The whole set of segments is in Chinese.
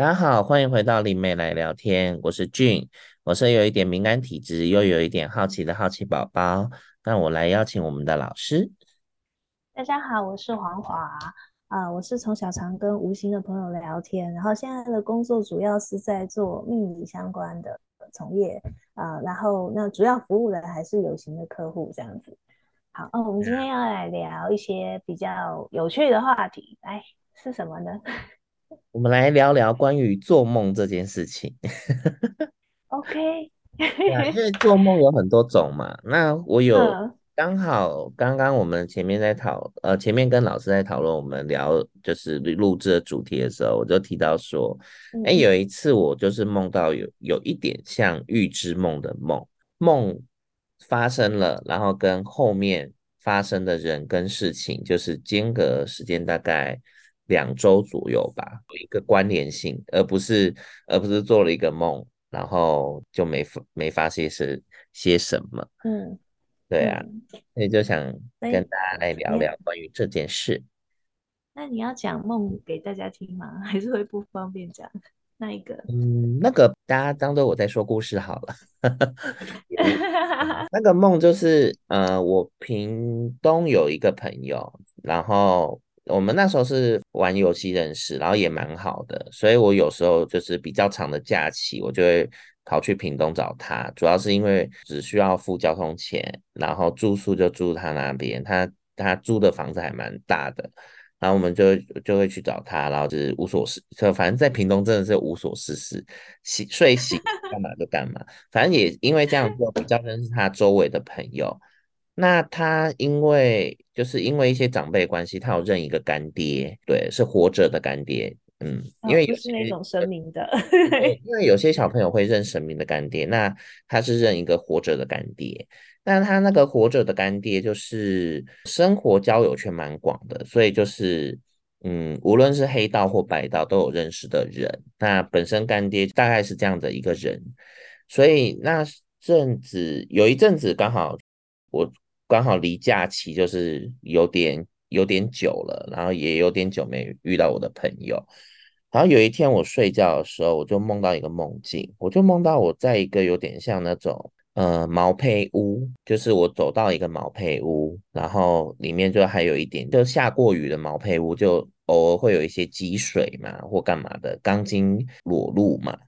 大家好，欢迎回到灵媒来聊天，我是俊，我是有一点敏感体质，又有一点好奇的好奇宝宝。那我来邀请我们的老师。大家好，我是黄华啊、我是从小常跟无形的朋友聊天，然后现在的工作主要是在做命理相关的从业啊、然后那主要服务的还是有形的客户这样子。好，哦，我们今天要来聊一些比较有趣的话题，来是什么呢？我们来聊聊关于做梦这件事情。OK，因为做梦有很多种嘛。那我有刚好刚刚我们前面在讨呃前面跟老师在讨论我们聊就是录制的主题的时候，我就提到说，哎、嗯，有一次我就是梦到有有一点像预知梦的梦，梦发生了，然后跟后面发生的人跟事情就是间隔时间大概。两周左右吧，有一个关联性，而不是而不是做了一个梦，然后就没没发现是些什么。嗯，对啊，所以就想跟大家来聊聊关于这件事。那你要讲梦给大家听吗？还是会不方便讲？那一个？嗯，那个大家当做我在说故事好了。那个梦就是呃，我屏东有一个朋友，然后。我们那时候是玩游戏认识，然后也蛮好的，所以我有时候就是比较长的假期，我就会跑去屏东找他，主要是因为只需要付交通钱，然后住宿就住他那边，他他租的房子还蛮大的，然后我们就就会去找他，然后就是无所事，就反正在屏东真的是无所事事，洗睡醒干嘛就干嘛，反正也因为这样做比较认识他周围的朋友。那他因为就是因为一些长辈关系，他有认一个干爹，对，是活着的干爹，嗯，因为有些、哦、是那种神明的，因为有些小朋友会认神明的干爹，那他是认一个活着的干爹，但他那个活着的干爹就是生活交友圈蛮广的，所以就是嗯，无论是黑道或白道都有认识的人，那本身干爹大概是这样的一个人，所以那阵子有一阵子刚好我。刚好离假期就是有点有点久了，然后也有点久没遇到我的朋友。然后有一天我睡觉的时候，我就梦到一个梦境，我就梦到我在一个有点像那种呃毛坯屋，就是我走到一个毛坯屋，然后里面就还有一点就下过雨的毛坯屋，就偶尔会有一些积水嘛或干嘛的，钢筋裸露嘛。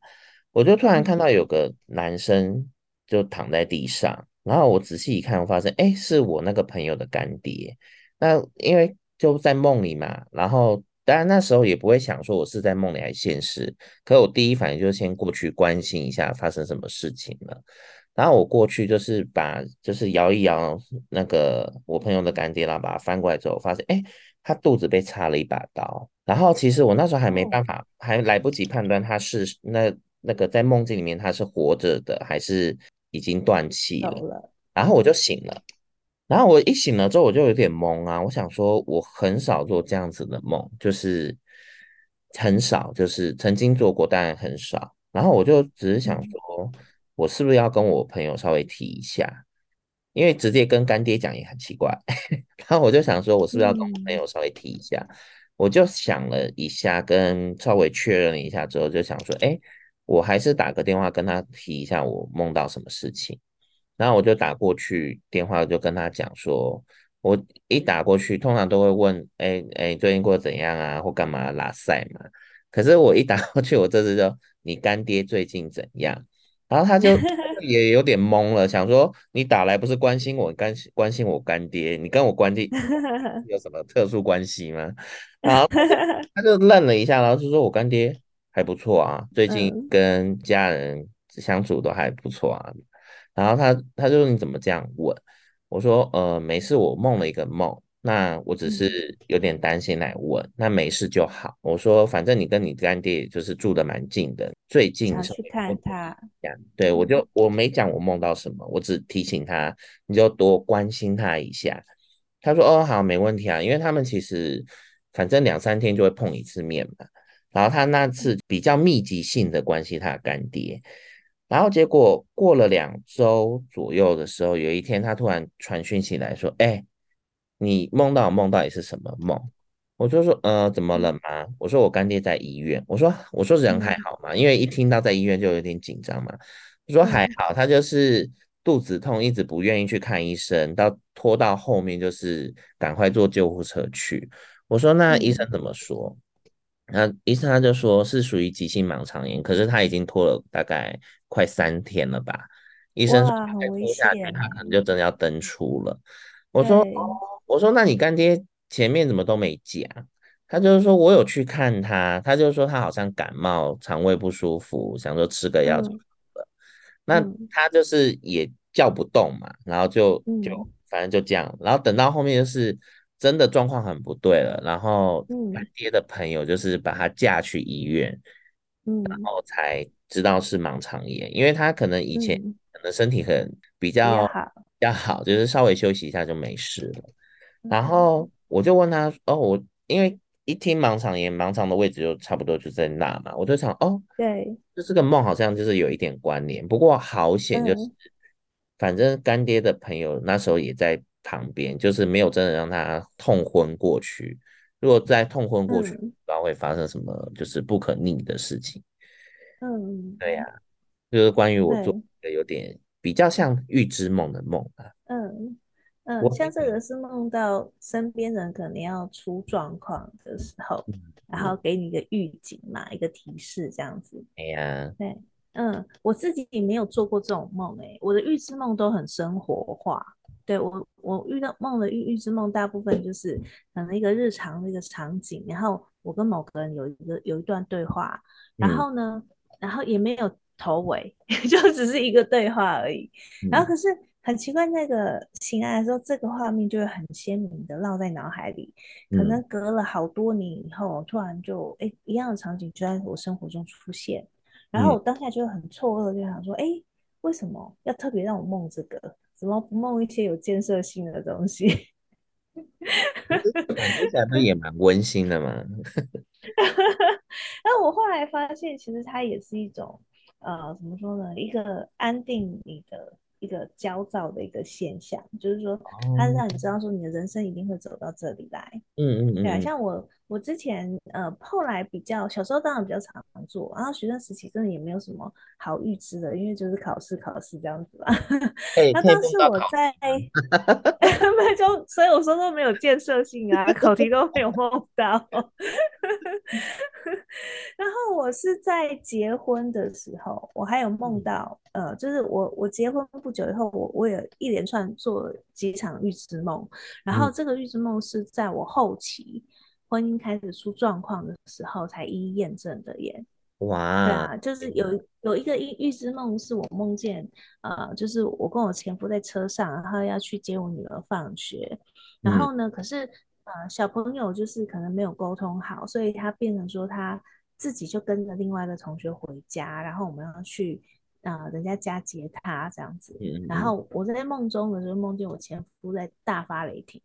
我就突然看到有个男生就躺在地上。然后我仔细一看，我发现，哎，是我那个朋友的干爹。那因为就在梦里嘛，然后当然那时候也不会想说我是在梦里还是现实。可我第一反应就是先过去关心一下发生什么事情了。然后我过去就是把就是摇一摇那个我朋友的干爹，然后把他翻过来之后，发现，哎，他肚子被插了一把刀。然后其实我那时候还没办法，还来不及判断他是那那个在梦境里面他是活着的还是。已经断气了，了，然后我就醒了，然后我一醒了之后我就有点懵啊，我想说我很少做这样子的梦，就是很少，就是曾经做过，但很少。然后我就只是想说，我是不是要跟我朋友稍微提一下，因为直接跟干爹讲也很奇怪。然后我就想说，我是不是要跟我朋友稍微提一下？我就想了一下，跟稍微确认了一下之后，就想说，哎。我还是打个电话跟他提一下我梦到什么事情，然后我就打过去电话就跟他讲说，我一打过去通常都会问，哎哎，最近过得怎样啊，或干嘛拉赛嘛。可是我一打过去，我这次就你干爹最近怎样？然后他就 也有点懵了，想说你打来不是关心我干关心我干爹，你跟我关系 有什么特殊关系吗？然后他就愣了一下，然后就说我干爹。还不错啊，最近跟家人相处都还不错啊。嗯、然后他他就说你怎么这样问？我说呃没事，我梦了一个梦，那我只是有点担心来问，嗯、那没事就好。我说反正你跟你干爹就是住的蛮近的，最近想去看他。对，我就我没讲我梦到什么，我只提醒他你就多关心他一下。他说哦好没问题啊，因为他们其实反正两三天就会碰一次面嘛。然后他那次比较密集性的关系他的干爹，然后结果过了两周左右的时候，有一天他突然传讯息来说：“哎，你梦到梦到底是什么梦？”我就说，呃，怎么了吗？我说我干爹在医院。我说，我说人还好吗？因为一听到在医院就有点紧张嘛。我说还好，他就是肚子痛，一直不愿意去看医生，到拖到后面就是赶快坐救护车去。我说那医生怎么说？那医生他就说是属于急性盲肠炎，可是他已经拖了大概快三天了吧？医生说再拖下去，他可能就真的要登出了。我说，我说那你干爹？前面怎么都没讲，他就是说我有去看他，他就是说他好像感冒，肠胃不舒服，想说吃个药就好了。那他就是也叫不动嘛，然后就就反正就这样，然后等到后面就是真的状况很不对了，然后干爹的朋友就是把他架去医院，然后才知道是盲肠炎，因为他可能以前可能身体很比较比较好，就是稍微休息一下就没事了，然。后。我就问他，哦，我因为一听盲肠炎，盲肠的位置就差不多就在那嘛，我就想，哦，对，就这个梦好像就是有一点关联。不过好险，就是、嗯、反正干爹的朋友那时候也在旁边，就是没有真的让他痛昏过去。如果再痛昏过去，嗯、不知道会发生什么，就是不可逆的事情。嗯，对呀、啊，就是关于我做的有点比较像预知梦的梦啊。嗯。嗯，像这个是梦到身边人可能要出状况的时候，嗯、然后给你一个预警嘛，一个提示这样子。哎呀，对，嗯，我自己也没有做过这种梦诶，我的预知梦都很生活化。对我，我遇到梦的预预知梦，大部分就是可能一个日常的一个场景，然后我跟某个人有一个有一段对话，然后呢，嗯、然后也没有头尾，就只是一个对话而已，嗯、然后可是。很奇怪，那个醒来的时候，这个画面就会很鲜明的烙在脑海里。可能隔了好多年以后，嗯、突然就哎，一样的场景就在我生活中出现。然后我当下就很错愕，就想说：哎、嗯，为什么要特别让我梦这个？怎么不梦一些有建设性的东西？听起来不也蛮温馨的吗？那我后来发现，其实它也是一种呃，怎么说呢？一个安定你的。一个焦躁的一个现象，就是说，它让你知道说你的人生一定会走到这里来。嗯嗯嗯。对啊，像我，我之前呃，后来比较小时候当然比较常做，然后学生时期真的也没有什么好预知的，因为就是考试考试这样子吧。那当时我在，那就所以我说都没有建设性啊，考题都没有 梦到。然后我是在结婚的时候，我还有梦到，呃，就是我我结婚不久以后，我我也一连串做了几场预知梦，然后这个预知梦是在我后期婚姻开始出状况的时候才一一验证的耶。哇，对啊，就是有有一个预预知梦是我梦见，呃，就是我跟我前夫在车上，然后要去接我女儿放学，然后呢，可是。呃，小朋友就是可能没有沟通好，所以他变成说他自己就跟着另外一个同学回家，然后我们要去呃人家家接他这样子。然后我在梦中的时候梦见我前夫在大发雷霆，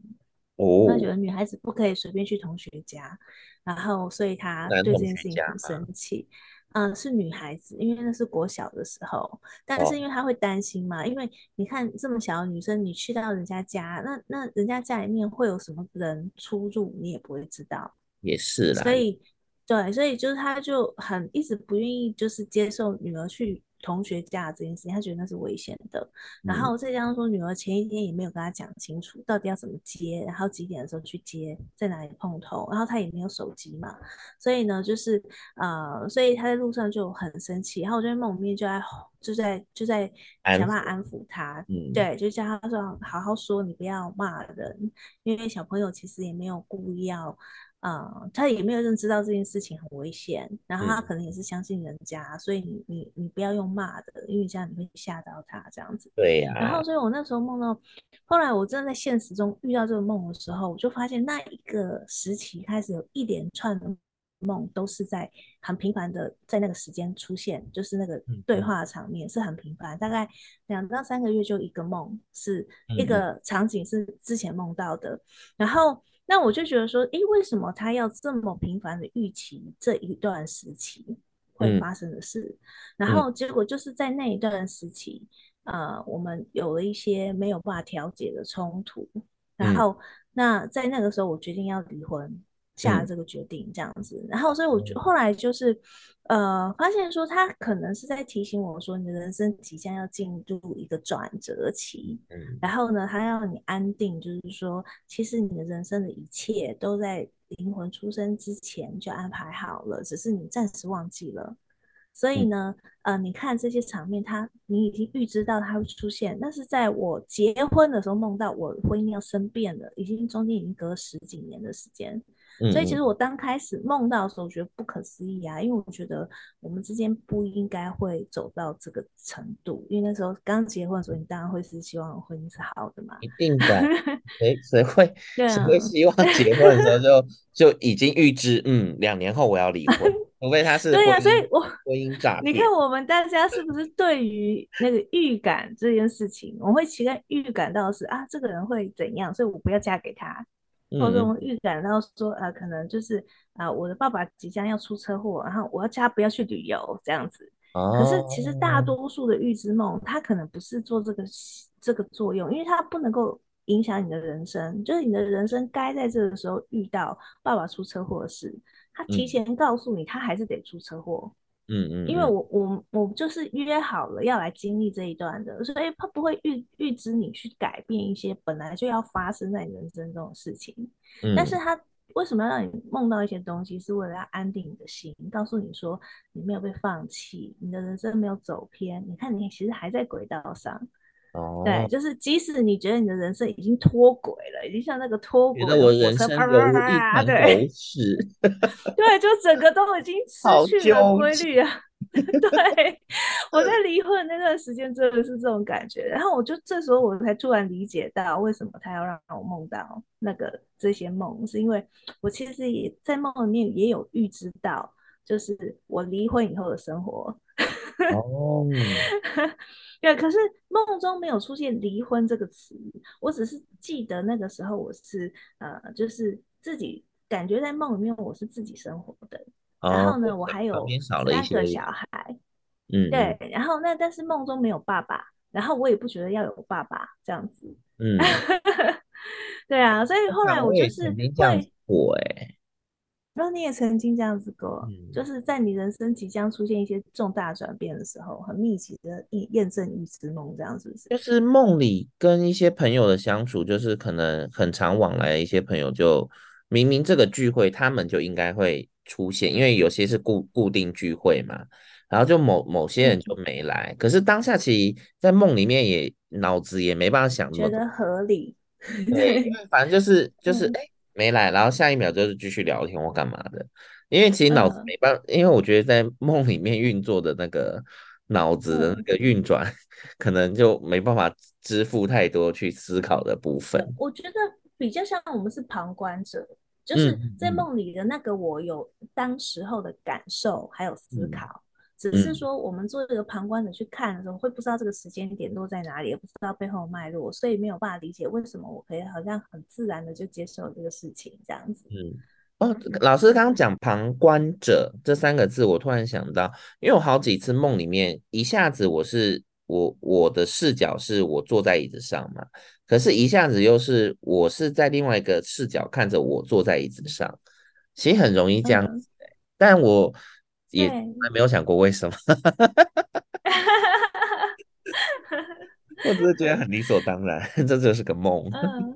哦，他觉得女孩子不可以随便去同学家，然后所以他对这件事情很生气。嗯，是女孩子，因为那是国小的时候，但是因为她会担心嘛，哦、因为你看这么小的女生，你去到人家家，那那人家家里面会有什么人出入，你也不会知道。也是啦。所以，对，所以就是她就很一直不愿意，就是接受女儿去。同学家这件事情，他觉得那是危险的。然后再加上说，女儿前一天也没有跟他讲清楚到底要怎么接，然后几点的时候去接，在哪里碰头，然后他也没有手机嘛，所以呢，就是呃，所以他在路上就很生气。然后我就在梦里面就在就在就在想办法安抚他，抚对，就叫他说好好说，你不要骂人，因为小朋友其实也没有故意要。嗯，他也没有认知到这件事情很危险，然后他可能也是相信人家，嗯、所以你你你不要用骂的，因为这样你会吓到他这样子。对呀、啊。然后，所以我那时候梦到，后来我真的在现实中遇到这个梦的时候，我就发现那一个时期开始有一连串的梦都是在很频繁的在那个时间出现，就是那个对话的场面是很频繁，嗯、大概两到三个月就一个梦，是一个场景是之前梦到的，嗯、然后。那我就觉得说，诶，为什么他要这么频繁的预期这一段时期会发生的事？嗯、然后结果就是在那一段时期，嗯、呃，我们有了一些没有办法调解的冲突。然后，嗯、那在那个时候，我决定要离婚。下这个决定这样子。嗯、然后，所以我觉后来就是，呃，发现说他可能是在提醒我说，你的人生即将要进入一个转折期。嗯，然后呢，他要你安定，就是说，其实你的人生的一切都在灵魂出生之前就安排好了，只是你暂时忘记了。所以呢，呃，你看这些场面，他你已经预知到他会出现。那是在我结婚的时候梦到我婚姻要生变了，已经中间已经隔十几年的时间。所以其实我刚开始梦到的时候，我觉得不可思议啊，因为我觉得我们之间不应该会走到这个程度。因为那时候刚结婚的时候，你当然会是希望婚姻是好的嘛。一定的，谁谁会 谁会希望结婚的时候就 就已经预知，嗯，两年后我要离婚。除非他是对呀、啊，所以我婚姻诈骗。你看我们大家是不是对于那个预感这件事情，我们会期待预感到是啊，这个人会怎样，所以我不要嫁给他，嗯、或者我们预感到说呃，可能就是啊，我的爸爸即将要出车祸，然后我要叫他不要去旅游这样子。哦、可是其实大多数的预知梦，它可能不是做这个这个作用，因为它不能够影响你的人生，就是你的人生该在这个时候遇到爸爸出车祸的事。他提前告诉你，他还是得出车祸。嗯嗯，因为我我我就是约好了要来经历这一段的，所以他不会预预知你去改变一些本来就要发生在你人生中的事情。嗯，但是他为什么要让你梦到一些东西，是为了要安定你的心，告诉你说你没有被放弃，你的人生没有走偏。你看，你其实还在轨道上。哦，对，就是即使你觉得你的人生已经脱轨了，已经像那个脱轨的火车，啪啪啪，对，对，就整个都已经失去了规律啊。对，我在离婚那段时间真的是这种感觉，然后我就这时候我才突然理解到为什么他要让我梦到那个这些梦，是因为我其实也在梦里面也有预知到，就是我离婚以后的生活。哦。对，可是梦中没有出现离婚这个词，我只是记得那个时候我是呃，就是自己感觉在梦里面我是自己生活的，哦、然后呢，我还有三个小孩，嗯，对，然后那但是梦中没有爸爸，然后我也不觉得要有爸爸这样子，嗯，对啊，所以后来我就是会我哎。然后你也曾经这样子过，嗯、就是在你人生即将出现一些重大转变的时候，很密集的验验证预知梦，这样是不是？就是梦里跟一些朋友的相处，就是可能很常往来的一些朋友，就明明这个聚会他们就应该会出现，因为有些是固固定聚会嘛，然后就某某些人就没来，嗯、可是当下其实在梦里面也脑子也没办法想，觉得合理，对，因为反正就是 就是哎。嗯没来，然后下一秒就是继续聊天或干嘛的，因为其实脑子没办法，嗯、因为我觉得在梦里面运作的那个脑子的那个运转，嗯、可能就没办法支付太多去思考的部分。我觉得比较像我们是旁观者，就是在梦里的那个我有当时候的感受还有思考。嗯只是说，我们做这个旁观者去看的时候，会不知道这个时间点落在哪里，也不知道背后脉络，所以没有办法理解为什么我可以好像很自然的就接受这个事情这样子。嗯，哦，老师刚刚讲旁观者这三个字，我突然想到，因为我好几次梦里面一下子我是我我的视角是我坐在椅子上嘛，可是一下子又是我是在另外一个视角看着我坐在椅子上，其实很容易这样子，嗯、但我。也还没有想过为什么，我只是觉得很理所当然，这就是个梦。嗯，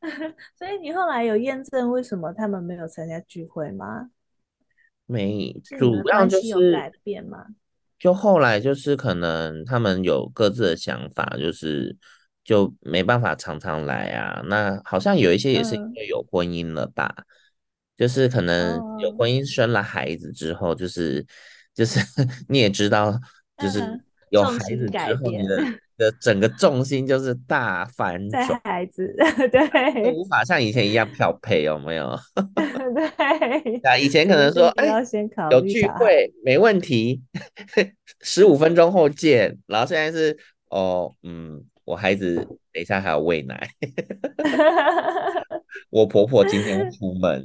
所以你后来有验证为什么他们没有参加聚会吗？没，主要就是有改变吗？就后来就是可能他们有各自的想法，就是就没办法常常来啊。那好像有一些也是因为有婚姻了吧。嗯就是可能有婚姻生了孩子之后，就是、哦、就是 你也知道，就是有孩子之后，你的的整个重心就是大反转。在孩子 对，无法像以前一样漂配，有没有？对，啊，以前可能说，哎，有聚会没问题，十五分钟后见。然后现在是，哦，嗯，我孩子等一下还要喂奶。我婆婆今天 出门，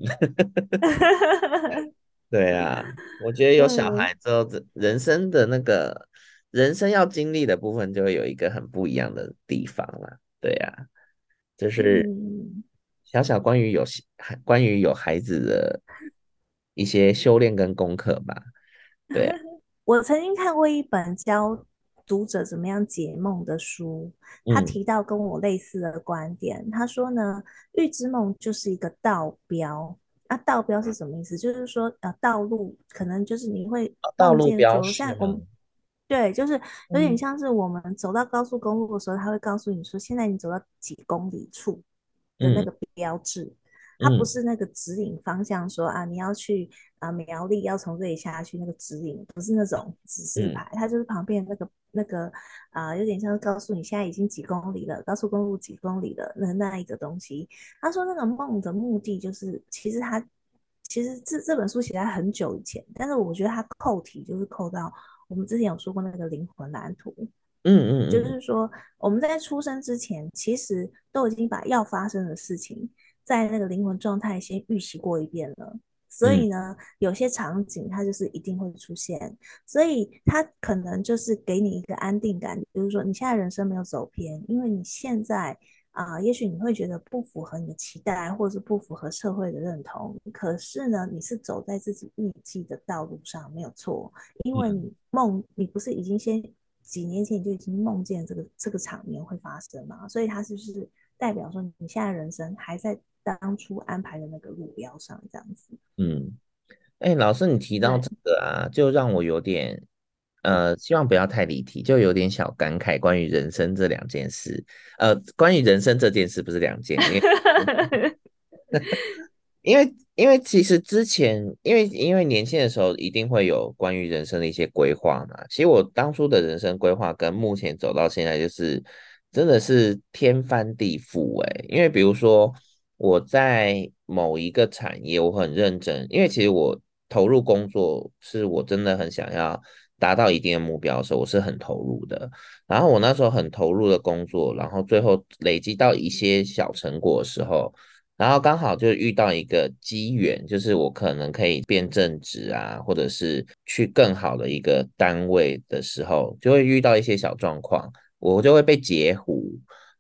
对啊，我觉得有小孩之后，人生的那个人生要经历的部分，就会有一个很不一样的地方了。对啊，就是小小关于有关于有孩子的一些修炼跟功课吧。对啊，我曾经看过一本教读者怎么样解梦的书，他提到跟我类似的观点。嗯、他说呢，预知梦就是一个道标。那、啊、道标是什么意思？就是说，呃，道路可能就是你会道路标识，像我们对，就是有点像是我们走到高速公路的时候，他会告诉你说，现在你走到几公里处的那个标志。嗯它不是那个指引方向说，说、嗯、啊，你要去啊苗栗，要从这里下去，那个指引不是那种指示牌，嗯、它就是旁边那个那个啊，有点像告诉你现在已经几公里了，高速公路几公里了，那那一个东西。他说那个梦的目的就是，其实他其实这这本书写在很久以前，但是我觉得他扣题就是扣到我们之前有说过那个灵魂蓝图，嗯嗯，嗯，就是说我们在出生之前，其实都已经把要发生的事情。在那个灵魂状态先预习过一遍了，所以呢，嗯、有些场景它就是一定会出现，所以它可能就是给你一个安定感，比如说你现在人生没有走偏，因为你现在啊、呃，也许你会觉得不符合你的期待，或者是不符合社会的认同，可是呢，你是走在自己预计的道路上，没有错，因为你梦，你不是已经先几年前你就已经梦见这个这个场面会发生嘛，所以它是不是代表说你现在人生还在？当初安排的那个路标上，这样子。嗯，哎、欸，老师，你提到这个啊，就让我有点，呃，希望不要太离题，就有点小感慨。关于人生这两件事，呃，关于人生这件事不是两件，因为，因为，其实之前，因为因为年轻的时候一定会有关于人生的一些规划嘛。其实我当初的人生规划跟目前走到现在，就是真的是天翻地覆哎、欸，因为比如说。我在某一个产业，我很认真，因为其实我投入工作是我真的很想要达到一定的目标的时候，我是很投入的。然后我那时候很投入的工作，然后最后累积到一些小成果的时候，然后刚好就遇到一个机缘，就是我可能可以变正职啊，或者是去更好的一个单位的时候，就会遇到一些小状况，我就会被截胡，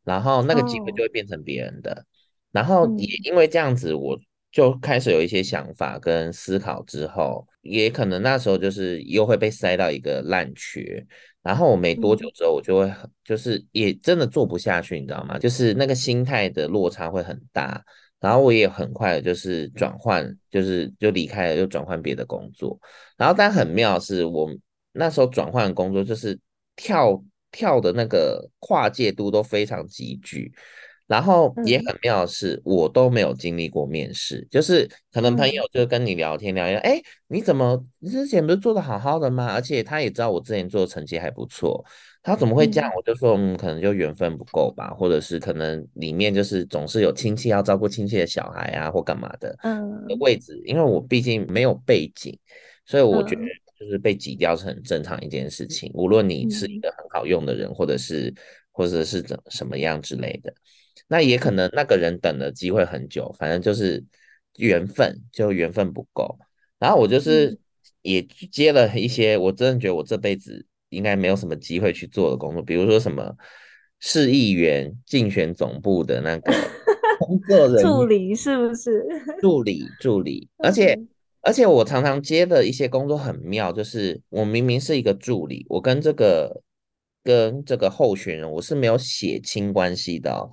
然后那个机会就会变成别人的。Oh. 然后也因为这样子，我就开始有一些想法跟思考，之后也可能那时候就是又会被塞到一个烂缺，然后我没多久之后，我就会很就是也真的做不下去，你知道吗？就是那个心态的落差会很大，然后我也很快的就是转换，就是就离开了，又转换别的工作。然后但很妙是我那时候转换工作，就是跳跳的那个跨界度都非常急剧。然后也很妙的是，我都没有经历过面试，嗯、就是可能朋友就跟你聊天聊一聊，哎、嗯，你怎么之前不是做的好好的吗？而且他也知道我之前做的成绩还不错，他怎么会这样？嗯、我就说，嗯，可能就缘分不够吧，或者是可能里面就是总是有亲戚要照顾亲戚的小孩啊，或干嘛的，嗯，的位置，因为我毕竟没有背景，所以我觉得就是被挤掉是很正常一件事情，无论你是一个很好用的人，或者是或者是怎什么样之类的。那也可能那个人等的机会很久，反正就是缘分，就缘分不够。然后我就是也接了一些，我真的觉得我这辈子应该没有什么机会去做的工作，比如说什么市议员竞选总部的那个 工作人员助理，是不是？助理，助理。而且而且我常常接的一些工作很妙，就是我明明是一个助理，我跟这个跟这个候选人我是没有血亲关系的哦。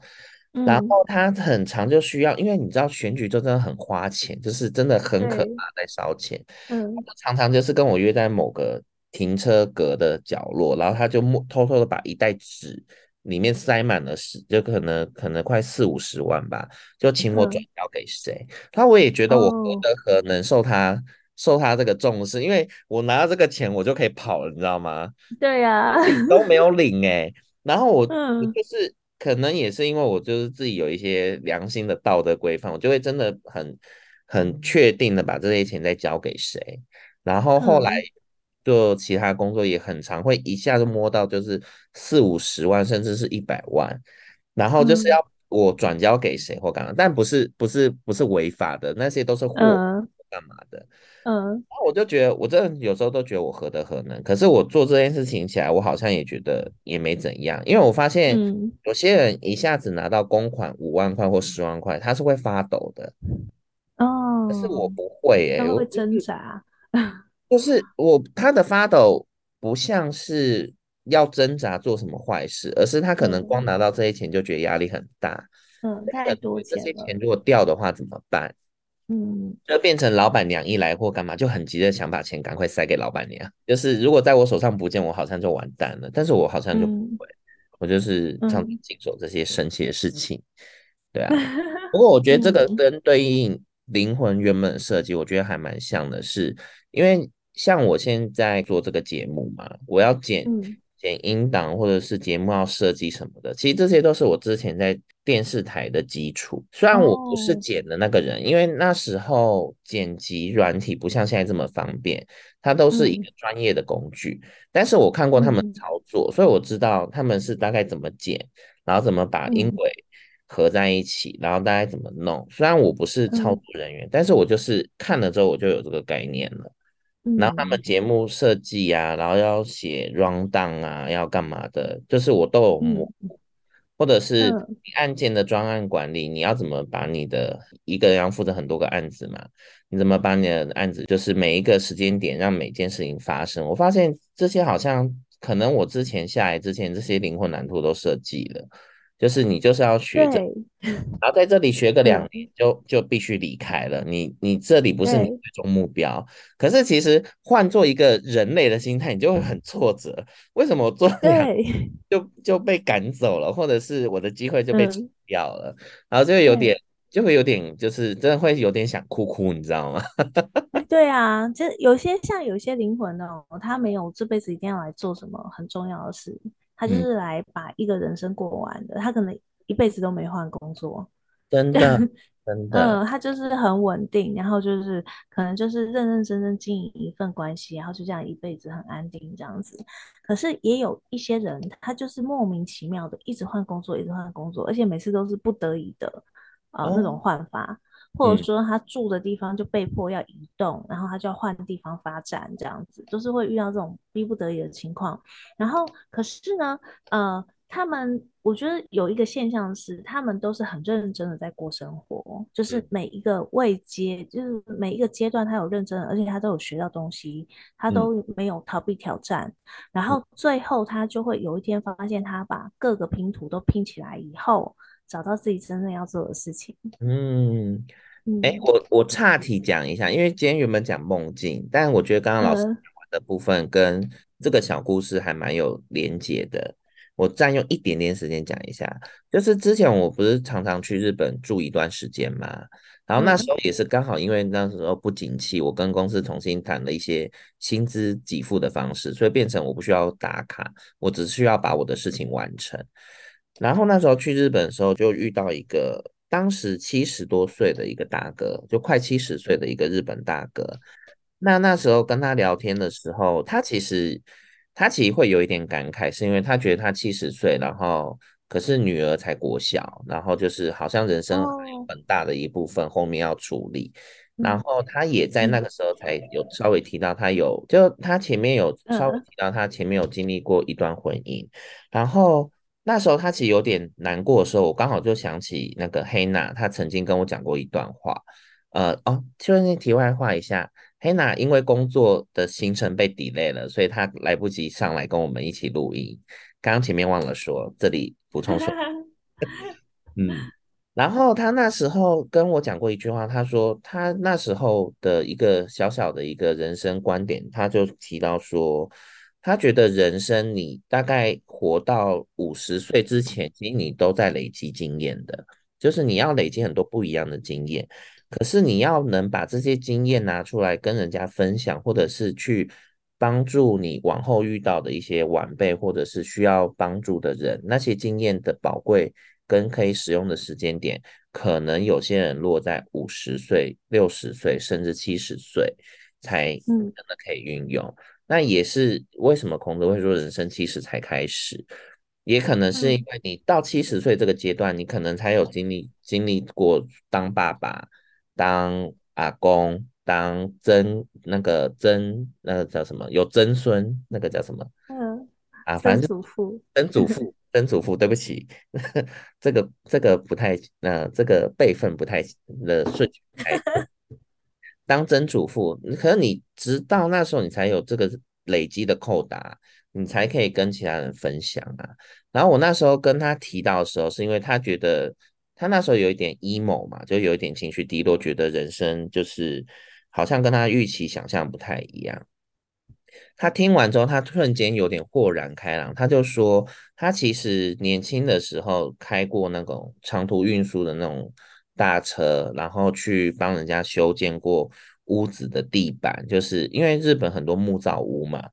然后他很长就需要，因为你知道选举就真的很花钱，就是真的很可怕，在烧钱。嗯，常常就是跟我约在某个停车格的角落，然后他就默偷偷的把一袋纸里面塞满了十，就可能可能快四五十万吧，就请我转交给谁。那、嗯、我也觉得我何德何能受他、哦、受他这个重视，因为我拿到这个钱我就可以跑了，你知道吗？对呀、啊，都没有领哎、欸，然后我 就是。可能也是因为我就是自己有一些良心的道德规范，我就会真的很很确定的把这些钱再交给谁，然后后来做其他工作也很常会一下就摸到就是四五十万甚至是一百万，然后就是要我转交给谁或干嘛，但不是不是不是违法的，那些都是货，干嘛的？嗯，然后我就觉得，我真的有时候都觉得我何德何能，可是我做这件事情起来，我好像也觉得也没怎样，因为我发现有些人一下子拿到公款五万块或十万块，他是会发抖的。哦，可是我不会诶、会挣扎。就是我他的发抖不像是要挣扎做什么坏事，而是他可能光拿到这些钱就觉得压力很大。嗯，太多钱了。这些钱如果掉的话怎么办？嗯，就变成老板娘一来或干嘛就很急的想把钱赶快塞给老板娘。就是如果在我手上不见，我好像就完蛋了。但是我好像就不会，嗯、我就是常常经手这些神奇的事情。嗯、对啊，不过我觉得这个跟对应灵魂原本的设计，我觉得还蛮像的是，是因为像我现在做这个节目嘛，我要剪。嗯剪音档或者是节目要设计什么的，其实这些都是我之前在电视台的基础。虽然我不是剪的那个人，因为那时候剪辑软体不像现在这么方便，它都是一个专业的工具。但是我看过他们操作，所以我知道他们是大概怎么剪，然后怎么把音轨合在一起，然后大概怎么弄。虽然我不是操作人员，但是我就是看了之后我就有这个概念了。然后他们节目设计啊，然后要写 rundown 啊，要干嘛的，就是我都有摸，嗯、或者是案件的专案管理，你要怎么把你的一个人要负责很多个案子嘛？你怎么把你的案子，就是每一个时间点让每件事情发生？我发现这些好像可能我之前下来之前，这些灵魂蓝图都设计了。就是你就是要学着，然后在这里学个两年就，就就必须离开了。你你这里不是你最终目标，可是其实换做一个人类的心态，你就会很挫折。为什么我做两年 就就被赶走了，或者是我的机会就被吃掉了？嗯、然后就会有点，就会有点，就是真的会有点想哭哭，你知道吗？对啊，就有些像有些灵魂哦，他没有这辈子一定要来做什么很重要的事。他就是来把一个人生过完的，嗯、他可能一辈子都没换工作，真的，真的，嗯，他就是很稳定，然后就是可能就是认认真真经营一份关系，然后就这样一辈子很安定这样子。可是也有一些人，他就是莫名其妙的一直换工作，一直换工作，而且每次都是不得已的啊、呃哦、那种换法。或者说他住的地方就被迫要移动，嗯、然后他就要换地方发展，这样子都是会遇到这种逼不得已的情况。然后可是呢，呃，他们我觉得有一个现象是，他们都是很认真的在过生活，就是每一个位阶，就是每一个阶段他有认真的，而且他都有学到东西，他都没有逃避挑战。嗯、然后最后他就会有一天发现，他把各个拼图都拼起来以后。找到自己真正要做的事情。嗯，哎、欸，我我岔题讲一下，因为今天原本讲梦境，但我觉得刚刚老师讲的部分跟这个小故事还蛮有连结的。我占用一点点时间讲一下，就是之前我不是常常去日本住一段时间嘛，然后那时候也是刚好因为那时候不景气，我跟公司重新谈了一些薪资给付的方式，所以变成我不需要打卡，我只需要把我的事情完成。然后那时候去日本的时候，就遇到一个当时七十多岁的一个大哥，就快七十岁的一个日本大哥。那那时候跟他聊天的时候，他其实他其实会有一点感慨，是因为他觉得他七十岁，然后可是女儿才国小，然后就是好像人生还有很大的一部分后面要处理。然后他也在那个时候才有稍微提到他有，就他前面有稍微提到他前面有经历过一段婚姻，然后。那时候他其实有点难过的时候，我刚好就想起那个黑娜，她曾经跟我讲过一段话。呃哦，就是题外话一下，黑娜因为工作的行程被 delay 了，所以她来不及上来跟我们一起录音。刚刚前面忘了说，这里补充说，嗯，然后他那时候跟我讲过一句话，他说他那时候的一个小小的一个人生观点，他就提到说。他觉得人生你大概活到五十岁之前，其实你都在累积经验的，就是你要累积很多不一样的经验。可是你要能把这些经验拿出来跟人家分享，或者是去帮助你往后遇到的一些晚辈，或者是需要帮助的人，那些经验的宝贵跟可以使用的时间点，可能有些人落在五十岁、六十岁，甚至七十岁才真的可以运用。嗯那也是为什么孔子会说人生七十才开始，也可能是因为你到七十岁这个阶段，你可能才有经历经历过当爸爸、当阿公、当曾那个曾那个叫什么有曾孙那个叫什么？嗯啊，反正祖父曾祖父曾祖父，对不起，这个这个不太那、呃、这个辈分不太的顺序太。当曾祖父，可能你直到那时候你才有这个累积的扣打，你才可以跟其他人分享啊。然后我那时候跟他提到的时候，是因为他觉得他那时候有一点 emo 嘛，就有一点情绪低落，觉得人生就是好像跟他预期想象不太一样。他听完之后，他突然间有点豁然开朗，他就说他其实年轻的时候开过那种长途运输的那种。大车，然后去帮人家修建过屋子的地板，就是因为日本很多木造屋嘛。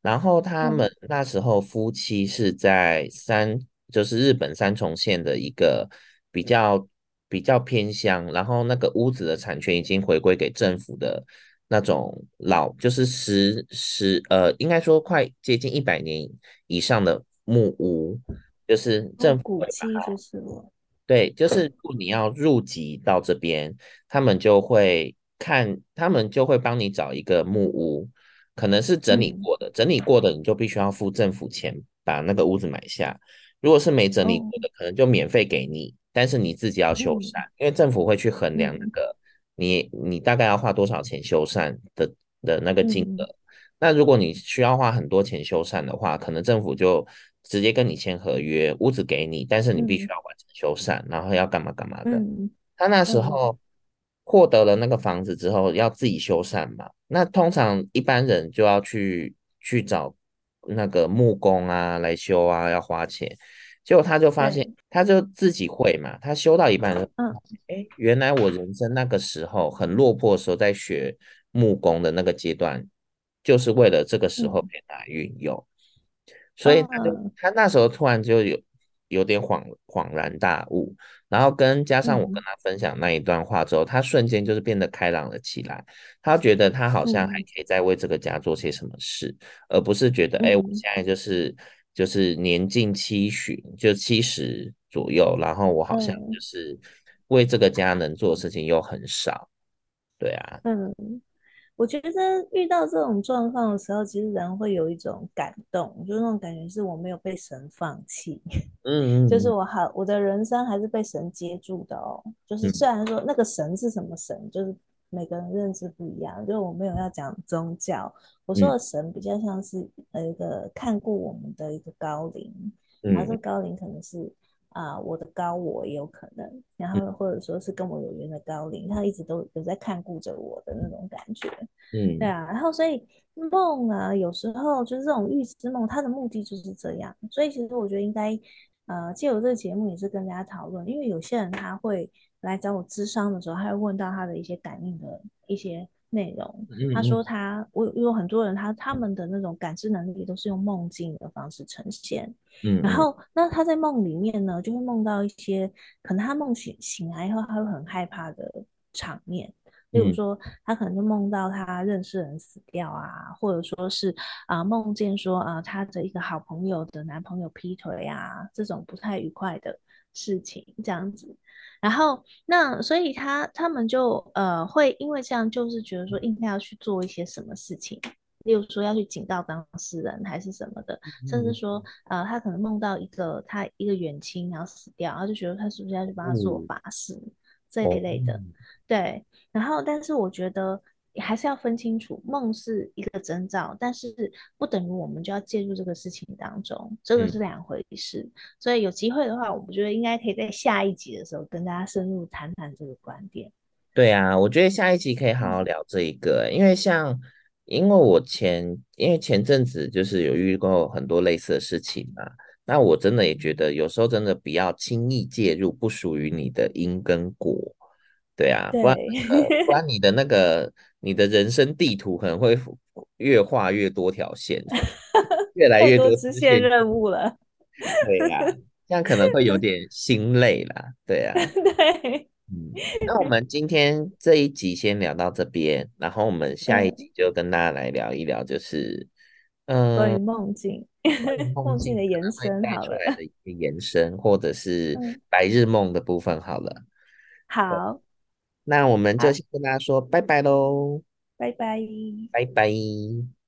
然后他们那时候夫妻是在三，就是日本三重县的一个比较比较偏乡，然后那个屋子的产权已经回归给政府的那种老，就是十十呃，应该说快接近一百年以上的木屋，就是政府古迹就是了。对，就是如果你要入籍到这边，他们就会看，他们就会帮你找一个木屋，可能是整理过的，整理过的你就必须要付政府钱把那个屋子买下。如果是没整理过的，可能就免费给你，但是你自己要修缮，因为政府会去衡量那个你你大概要花多少钱修缮的的那个金额。那如果你需要花很多钱修缮的话，可能政府就直接跟你签合约，屋子给你，但是你必须要完成修缮，然后要干嘛干嘛的。他那时候获得了那个房子之后，要自己修缮嘛。那通常一般人就要去去找那个木工啊来修啊，要花钱。结果他就发现，他就自己会嘛。他修到一半，嗯，哎，原来我人生那个时候很落魄的时候，在学木工的那个阶段。就是为了这个时候给他运用，嗯、所以他就他那时候突然就有有点恍恍然大悟，然后跟加上我跟他分享那一段话之后，嗯、他瞬间就是变得开朗了起来。他觉得他好像还可以再为这个家做些什么事，嗯、而不是觉得哎、嗯，我现在就是就是年近七旬，就七十左右，然后我好像就是为这个家能做的事情又很少。对啊，嗯。我觉得遇到这种状况的时候，其实人会有一种感动，就是那种感觉是我没有被神放弃，嗯，就是我好，我的人生还是被神接住的哦。就是虽然说那个神是什么神，就是每个人认知不一样，就是我没有要讲宗教，我说的神比较像是呃一个看顾我们的一个高龄，然后这高龄可能是。啊、呃，我的高我也有可能，然后或者说是跟我有缘的高龄，他一直都有在看顾着我的那种感觉，嗯，对啊，然后所以梦啊，有时候就是这种预知梦，它的目的就是这样，所以其实我觉得应该，呃，借由这个节目也是跟大家讨论，因为有些人他会来找我咨商的时候，他会问到他的一些感应的一些。内容，他说他我有很多人他他们的那种感知能力都是用梦境的方式呈现，嗯，然后那他在梦里面呢，就会梦到一些可能他梦醒醒来以后他会很害怕的场面，例如说他可能就梦到他认识人死掉啊，或者说是啊梦见说啊他的一个好朋友的男朋友劈腿啊，这种不太愉快的事情这样子。然后，那所以他他们就呃会因为这样，就是觉得说应该要去做一些什么事情，例如说要去警告当事人还是什么的，嗯、甚至说呃他可能梦到一个他一个远亲然后死掉，然后就觉得他是不是要去帮他做法事、嗯、这一类的，对。然后，但是我觉得。还是要分清楚，梦是一个征兆，但是不等于我们就要介入这个事情当中，这个是两回事。嗯、所以有机会的话，我们觉得应该可以在下一集的时候跟大家深入谈谈这个观点。对啊，我觉得下一集可以好好聊这一个，嗯、因为像因为我前因为前阵子就是有遇过很多类似的事情嘛，那我真的也觉得有时候真的不要轻易介入不属于你的因跟果。对啊，对不然、呃、不然你的那个你的人生地图可能会越画越多条线，越来越多支线任务了。对呀、啊，这样可能会有点心累啦。对啊，对，嗯，那我们今天这一集先聊到这边，然后我们下一集就跟大家来聊一聊，就是嗯，关于梦境，梦境的延伸，好了，的一些延伸，或者是白日梦的部分，好了，好。那我们就先跟大家说拜拜喽，拜拜，拜拜。